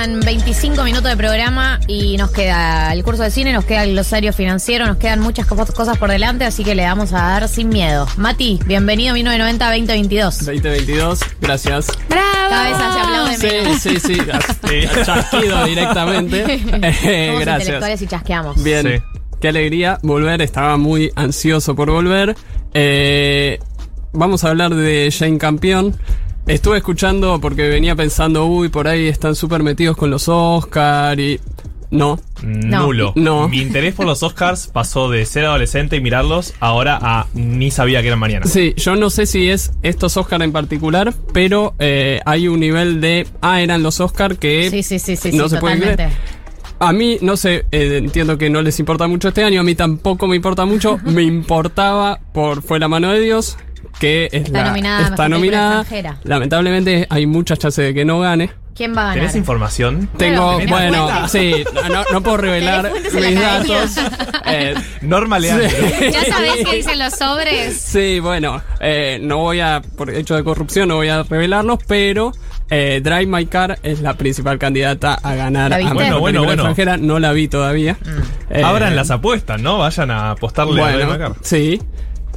quedan 25 minutos de programa y nos queda el curso de cine, nos queda el glosario financiero, nos quedan muchas co- cosas por delante, así que le vamos a dar sin miedo. Mati, bienvenido a 1990-2022. 2022, gracias. ¡Bravo! Cada vez se aplaude Sí, menos. sí, sí, as- chasquido directamente. Eh, Somos gracias. intelectuales y chasqueamos. Bien, Sí. qué alegría volver, estaba muy ansioso por volver. Eh, vamos a hablar de Jane Campion. Estuve escuchando porque venía pensando, uy, por ahí están súper metidos con los Oscar y... No, No. Nulo. No. Mi interés por los Oscars pasó de ser adolescente y mirarlos ahora a ni sabía que eran mañana. Sí, yo no sé si es estos Oscar en particular, pero eh, hay un nivel de, ah, eran los Oscar que Sí, sí, sí, sí, no sí, se puede creer. A mí, no sé, eh, entiendo que no les importa mucho este año, a mí tampoco me importa mucho, me importaba por Fue la mano de Dios, que es Está la- nominada está nominada. Extranjera. Lamentablemente hay muchas chances de que no gane. ¿Quién va a ganar? ¿Tenés información? Tengo, ¿tenés bueno, cuenta? sí, no, no puedo revelar ¿Tenés fuentes en mis datos. Eh, Norma Leandro. ¿Ya sabés qué dicen los sobres? Sí, bueno, eh, no voy a, por hecho de corrupción, no voy a revelarlos, pero eh, Drive My Car es la principal candidata a ganar ¿La a? Mejor Bueno, bueno, Película bueno. extranjera. No la vi todavía. Eh, Abran las apuestas, ¿no? Vayan a apostarle a Ray Bueno, Macar. sí.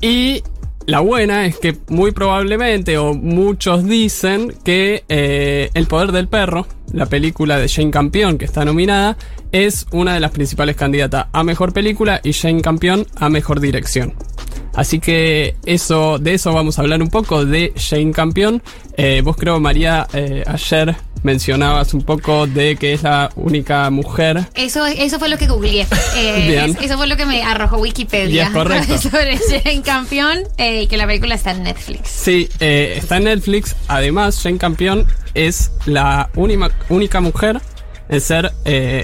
Y la buena es que muy probablemente, o muchos dicen, que eh, El Poder del Perro, la película de Jane Campion que está nominada, es una de las principales candidatas a mejor película y Jane Campion a mejor dirección. Así que eso, de eso vamos a hablar un poco, de Jane Campion. Eh, vos creo, María, eh, ayer mencionabas un poco de que es la única mujer Eso, eso fue lo que googleé. Eh, eso fue lo que me arrojó Y Wikipedia. es correcto. Sobre Jane Campion eh, y que la película está en Netflix. Sí, eh, está en Netflix. Además, Jane Campion es la única, única mujer en ser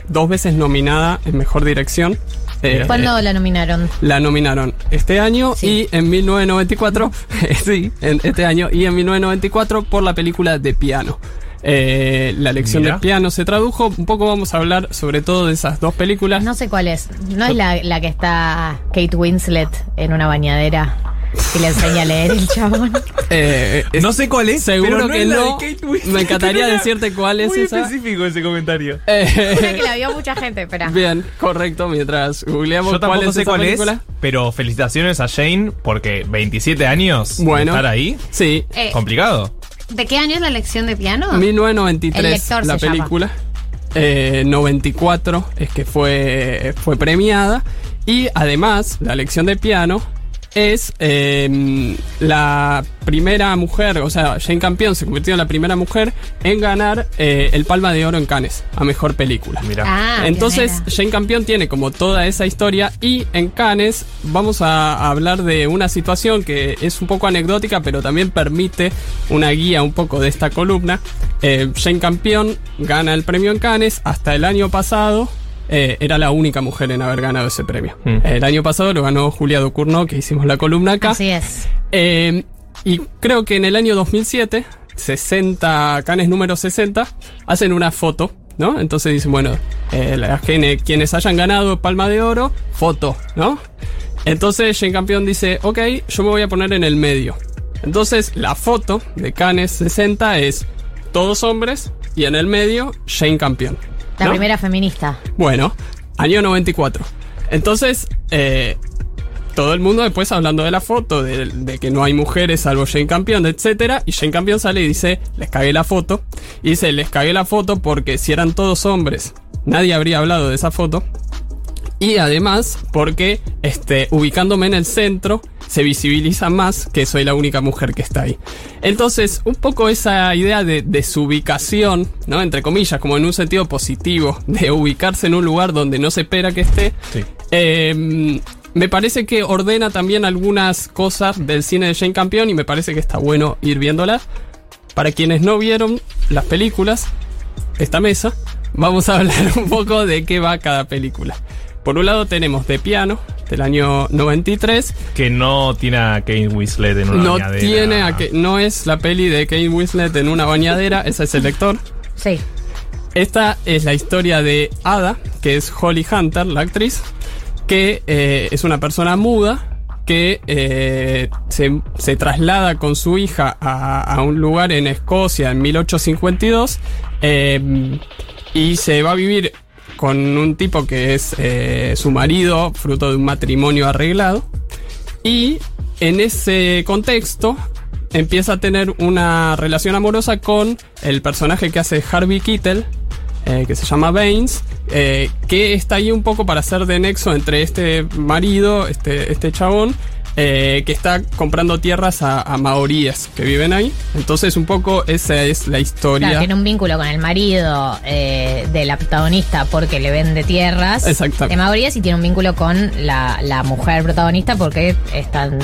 dos veces nominada en Mejor Dirección. Eh, ¿Cuándo eh, la nominaron? la nominaron este año Sí. y en 1994, sí, en este año y en 1994 por la película de piano. Eh, la lección Mira. de piano se tradujo. Un poco vamos a hablar sobre todo de esas dos películas. No sé cuál es. No es la, la que está Kate Winslet en una bañadera y le enseña a leer el chabón. Eh, No sé cuál es, Seguro pero no que es la de no. Kate Winslet. Me encantaría Era decirte cuál es Muy esa. específico ese comentario. Eh, Una que la vio mucha gente, espera. Bien, correcto. Mientras googleamos Yo cuál tampoco es sé esa cuál película. es, pero felicitaciones a Jane porque 27 años de Bueno. estar ahí. Sí, Eh, Complicado. ¿De qué año es la lección de piano? 1993 El lector la se llama. película. Eh, 94 es que fue, fue premiada. Y además, la lección de piano es eh, la primera mujer, o sea, Jane Campion se convirtió en la primera mujer en ganar eh, el Palma de Oro en Cannes a mejor película. Mira. Ah, Entonces, pionera. Jane Campion tiene como toda esa historia y en Cannes vamos a, a hablar de una situación que es un poco anecdótica, pero también permite una guía un poco de esta columna. Eh, Jane Campion gana el premio en Cannes hasta el año pasado. Eh, era la única mujer en haber ganado ese premio. Mm. El año pasado lo ganó Julia Ducournau, que hicimos la columna acá. Así es. Eh, y creo que en el año 2007, 60, Canes número 60, hacen una foto, ¿no? Entonces dicen, bueno, eh, las quienes hayan ganado Palma de Oro, foto, ¿no? Entonces Jane Campion dice, ok, yo me voy a poner en el medio. Entonces la foto de Canes 60 es todos hombres y en el medio Jane Campion. La ¿no? primera feminista. Bueno, año 94. Entonces, eh, todo el mundo después hablando de la foto, de, de que no hay mujeres salvo Jane Campion, etcétera, y Jane Campion sale y dice, les cagué la foto. Y dice, les cagué la foto porque si eran todos hombres, nadie habría hablado de esa foto. Y además, porque este, ubicándome en el centro, se visibiliza más que soy la única mujer que está ahí. Entonces, un poco esa idea de, de su ubicación, ¿no? Entre comillas, como en un sentido positivo, de ubicarse en un lugar donde no se espera que esté, Sí. eh, me parece que ordena también algunas cosas del cine de Jane Campion y me parece que está bueno ir viéndolas. Para quienes no vieron las películas, esta mesa, vamos a hablar un poco de qué va cada película. Por un lado tenemos De Piano, del año 93. Que no tiene a Kate Winslet en una No bañadera. tiene a que, no es la peli de Kate Winslet en una bañadera, ese es el lector. Sí. Esta es la historia de Ada, que es Holly Hunter, la actriz, que eh, es una persona muda que eh, se, se traslada con su hija a, a un lugar en Escocia en 1852. eh, y se va a vivir con un tipo que es eh, su marido, fruto de un matrimonio arreglado. Y en ese contexto empieza a tener una relación amorosa con el personaje que hace Harvey Keitel, eh, que se llama Baines, eh, que está ahí un poco para hacer de nexo entre este marido, este, este chabón, eh, que está comprando tierras a, a maoríes que viven ahí. Entonces un poco esa es la historia. Claro, tiene un vínculo con el marido eh, de la protagonista porque le vende tierras Exacto. de maoríes y tiene un vínculo con la, la mujer protagonista porque están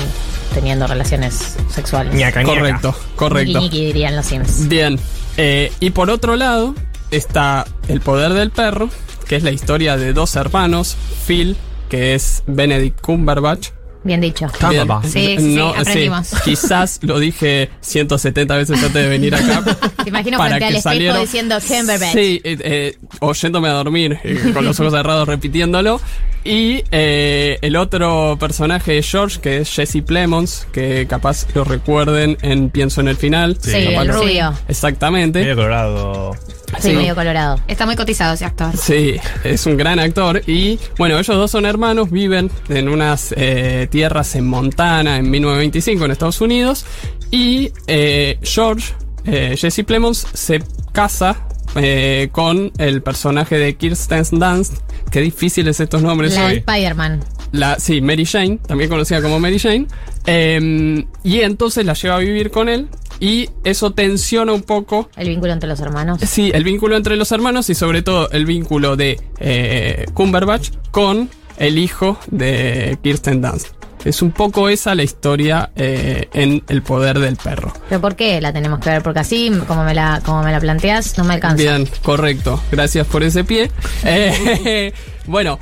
teniendo relaciones sexuales. Ñaca, ñaca. Correcto, correcto. Niki, niki, dirían los Sims. Bien. Eh, y por otro lado está El poder del perro, que es la historia de dos hermanos, Phil, que es Benedict Cumberbatch. Bien dicho. Bien. Cumberbatch. Sí, sí, aprendimos. quizás lo dije 170 veces antes de venir acá. Te imagino para frente al que espejo saliera- diciendo. Sí, eh, eh, oyéndome a dormir, eh, con los ojos cerrados repitiéndolo. Y eh, el otro personaje de George, que es Jesse Plemons, que capaz lo recuerden en Pienso en el final. Sí, el rubio. Exactamente. Medio colorado. Sí, Sí. medio colorado. Está muy cotizado ese actor. Sí, es un gran actor. Y bueno, ellos dos son hermanos, viven en unas eh, tierras en Montana en 1925 en Estados Unidos. Y eh, George, eh, Jesse Plemons, se casa eh, con el personaje de Kirsten Dunst. Qué difíciles estos nombres La hoy. Spider-Man. La, sí, Mary Jane, también conocida como Mary Jane. Eh, y entonces la lleva a vivir con él. Y eso tensiona un poco El vínculo entre los hermanos. Sí, el vínculo entre los hermanos y sobre todo el vínculo de eh, Cumberbatch con el hijo de Kirsten Dunst. Es un poco esa la historia eh, en El poder del perro. ¿Pero por qué la tenemos que ver? Porque así, como me la, como me la planteas, no me alcanza. Bien, correcto. Gracias por ese pie. Eh, bueno,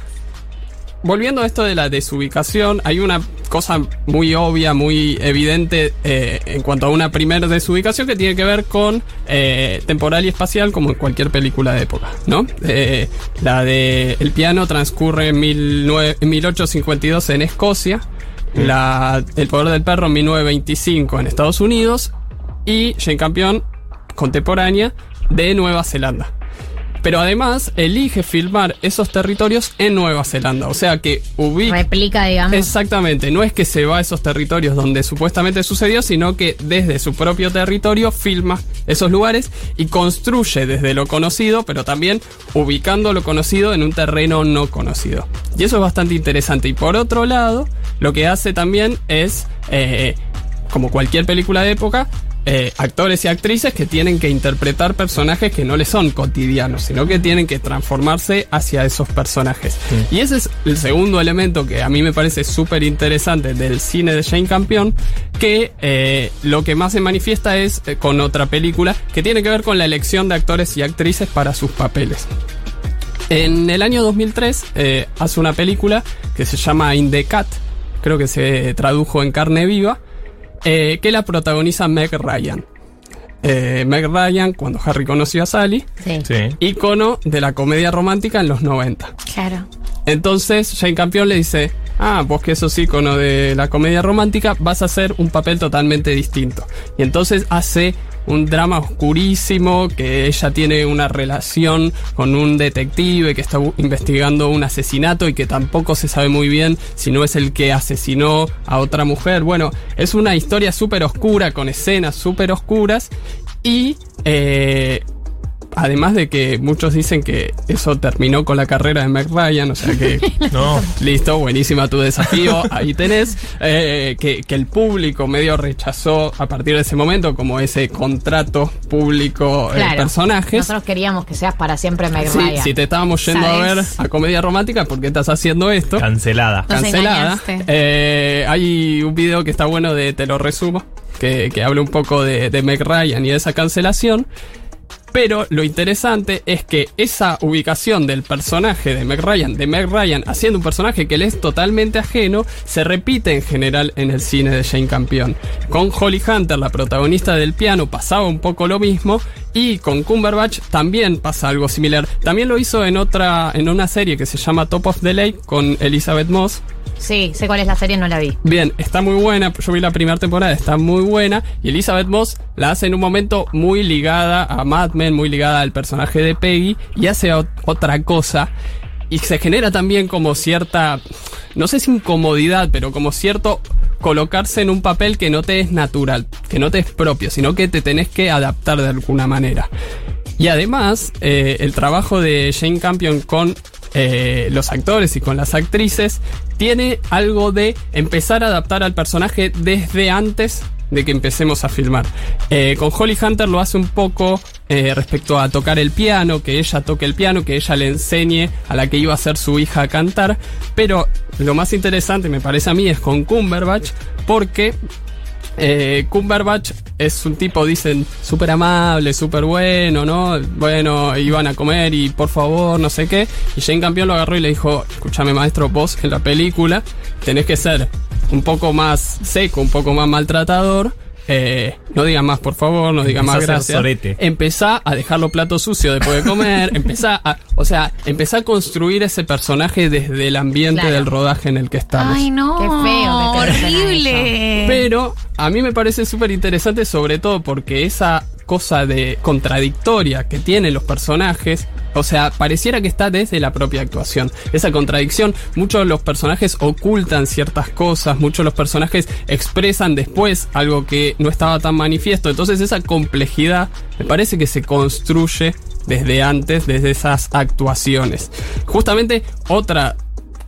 volviendo a esto de la desubicación, hay una cosa muy obvia, muy evidente eh, en cuanto a una primera desubicación que tiene que ver con eh, temporal y espacial, como en cualquier película de época, ¿no? Eh, la de El piano transcurre en, 19 en 1852 en Escocia, la, El poder del perro en 1925 en Estados Unidos y Jane Campion contemporánea de Nueva Zelanda. Pero además elige filmar esos territorios en Nueva Zelanda. O sea que ubica. Replica, digamos. Exactamente, no es que se va a esos territorios donde supuestamente sucedió, sino que desde su propio territorio filma esos lugares y construye desde lo conocido, pero también ubicando lo conocido en un terreno no conocido. Y eso es bastante interesante. Y por otro lado, lo que hace también es, eh, como cualquier película de época, eh, actores y actrices que tienen que interpretar personajes que no les son cotidianos, sino que tienen que transformarse hacia esos personajes. Y ese es el segundo elemento que a mí me parece súper interesante del cine de Jane Campion, que eh, lo que más se manifiesta es eh, con otra película que tiene que ver con la elección de actores y actrices para sus papeles. En el año 2003 eh, hace una película que se llama In the Cat, creo que se tradujo en carne viva, eh, que la protagoniza Meg Ryan. Eh, Meg Ryan, cuando Harry conoció a Sally, Sí. Sí. ícono de la comedia romántica en los 90. Claro. Entonces Jane Campion le dice, ah, vos que sos ícono de la comedia romántica, vas a hacer un papel totalmente distinto. Y entonces hace un drama oscurísimo, que ella tiene una relación con un detective que está investigando un asesinato y que tampoco se sabe muy bien si no es el que asesinó a otra mujer. Bueno, es una historia súper oscura, con escenas súper oscuras y... eh, Además de que muchos dicen que eso terminó con la carrera de Meg Ryan, o sea que No. Listo, buenísima tu desafío, ahí tenés. Eh, que, que el público medio rechazó a partir de ese momento como ese contrato público el Claro. personaje. Nosotros queríamos que seas para siempre Meg Sí, Ryan. si te estábamos yendo a ver a comedia romántica, ¿por qué estás haciendo esto? Cancelada. Nos Cancelada. Eh, hay un video que está bueno de Te lo resumo, que, que habla un poco de, de Meg Ryan y de esa cancelación. Pero lo interesante es que esa ubicación del personaje de Meg Ryan, de Meg Ryan haciendo un personaje que le es totalmente ajeno, se repite en general en el cine de Jane Campion. Con Holly Hunter, la protagonista del piano, pasaba un poco lo mismo. Y con Cumberbatch también pasa algo similar. También lo hizo en otra, en una serie que se llama Top of the Lake con Elizabeth Moss. Sí, sé cuál es la serie, no la vi. Bien, está muy buena. Yo vi la primera temporada, está muy buena. Y Elizabeth Moss la hace en un momento muy ligada a Mad Men, muy ligada al personaje de Peggy. Y hace ot- otra cosa. Y se genera también como cierta, no sé si incomodidad, pero como cierto colocarse en un papel que no te es natural, que no te es propio, sino que te tenés que adaptar de alguna manera. Y además, eh, el trabajo de Jane Campion con eh, los actores y con las actrices tiene algo de empezar a adaptar al personaje desde antes de que empecemos a filmar. Eh, con Holly Hunter lo hace un poco eh, respecto a tocar el piano, que ella toque el piano, que ella le enseñe a la que iba a ser su hija a cantar. Pero lo más interesante, me parece a mí, es con Cumberbatch, porque eh, Cumberbatch es un tipo, dicen, súper amable, súper bueno, ¿no? Bueno, iban a comer y por favor, no sé qué. Y Jane Campion lo agarró y le dijo, escúchame maestro, vos en la película tenés que ser un poco más seco, un poco más maltratador. Eh, no diga más, por favor, no diga Empezá más gracias. Empezá a dejar los platos sucios después de comer. empezá a, o sea, empezá a construir ese personaje desde el ambiente Claro. del rodaje en el que estamos. Ay, no. Qué feo Horrible. Pero a mí me parece súper interesante sobre todo porque esa cosa de contradictoria que tienen los personajes, o sea, pareciera que está desde la propia actuación. Esa contradicción, muchos de los personajes ocultan ciertas cosas, muchos de los personajes expresan después algo que no estaba tan manifiesto. Entonces esa complejidad me parece que se construye desde antes, desde esas actuaciones. Justamente otra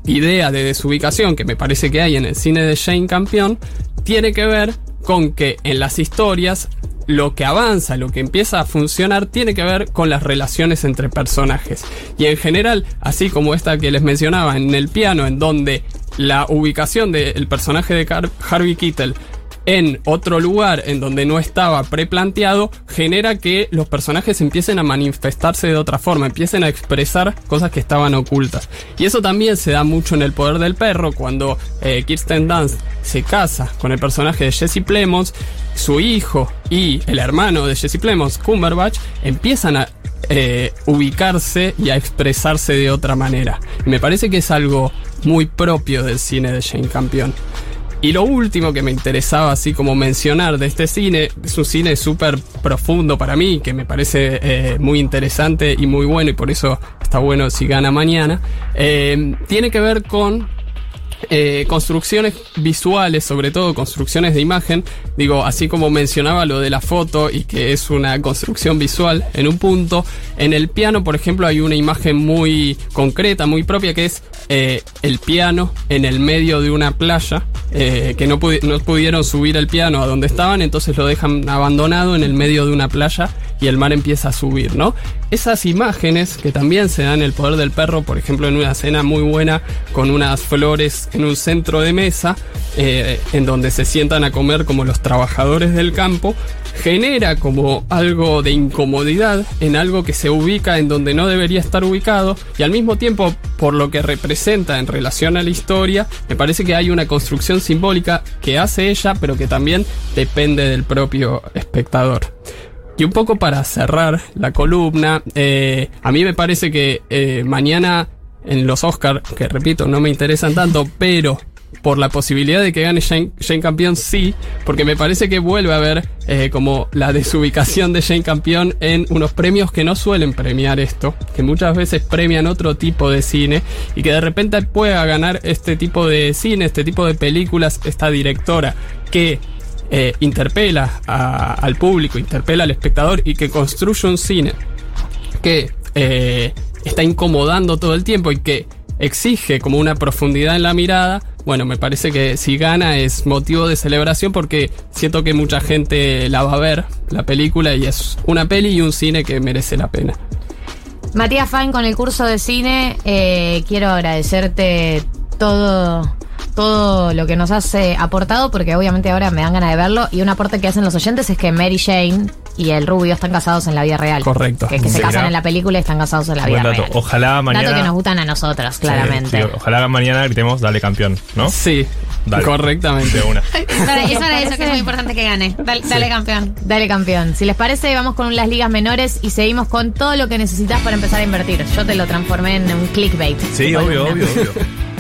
idea de desubicación que me parece que hay en el cine de Jane Campion tiene que ver con que en las historias lo que avanza, lo que empieza a funcionar tiene que ver con las relaciones entre personajes. Y en general, así como esta que les mencionaba en el piano, en donde la ubicación del personaje de Harvey Keitel en otro lugar en donde no estaba preplanteado, genera que los personajes empiecen a manifestarse de otra forma, empiecen a expresar cosas que estaban ocultas. Y eso también se da mucho en El Poder del Perro, cuando eh, Kirsten Dunst se casa con el personaje de Jesse Plemons, su hijo y el hermano de Jesse Plemons, Cumberbatch, empiezan a eh, ubicarse y a expresarse de otra manera. Me parece que es algo muy propio del cine de Jane Campion. Y lo último que me interesaba así como mencionar de este cine, es un cine súper profundo para mí, que me parece eh, muy interesante y muy bueno y por eso está bueno si gana mañana, eh, tiene que ver con eh, construcciones visuales, sobre todo construcciones de imagen. Digo, así como mencionaba lo de la foto y que es una construcción visual en un punto, en el piano, por ejemplo, hay una imagen muy concreta, muy propia, que es eh, el piano en el medio de una playa, eh, que no, no pudieron subir el piano a donde estaban, entonces lo dejan abandonado en el medio de una playa y el mar empieza a subir, ¿no? Esas imágenes que también se dan el poder del perro, por ejemplo, en una escena muy buena con unas flores en un centro de mesa, eh, en donde se sientan a comer como los trabajadores del campo, genera como algo de incomodidad en algo que se ubica en donde no debería estar ubicado y al mismo tiempo por lo que representa en relación a la historia, me parece que hay una construcción simbólica que hace ella, pero que también depende del propio espectador. Y un poco para cerrar la columna, eh, a mí me parece que eh, mañana en los Oscars, que repito, no me interesan tanto, pero por la posibilidad de que gane Jane, Jane Campion, sí, porque me parece que vuelve a haber eh, como la desubicación de Jane Campion en unos premios que no suelen premiar esto, que muchas veces premian otro tipo de cine y que de repente pueda ganar este tipo de cine, este tipo de películas, esta directora que eh, interpela al público, interpela al espectador y que construye un cine que eh, está incomodando todo el tiempo y que exige como una profundidad en la mirada, bueno, me parece que si gana es motivo de celebración porque siento que mucha gente la va a ver, la película, y es una peli y un cine que merece la pena. Matías Fain con el curso de cine, eh, quiero agradecerte todo, todo lo que nos has eh, aportado, porque obviamente ahora me dan ganas de verlo. Y un aporte que hacen los oyentes es que Mary Jane y el rubio están casados en la vida real. Correcto. Que, que se Sí, casan ¿no? en la película y están casados en la vida Buen dato. real. Ojalá mañana. Dato que nos gustan a nosotros, claramente. Sí, ojalá mañana gritemos dale campeón, ¿no? Sí, Dale. correctamente. De una. Dale, es hora de eso que es muy importante que gane. Dale, dale, campeón. Dale campeón. Si les parece, vamos con las ligas menores y seguimos con todo lo que necesitas para empezar a invertir. Yo te lo transformé en un clickbait. Sí, obvio, obvio, obvio.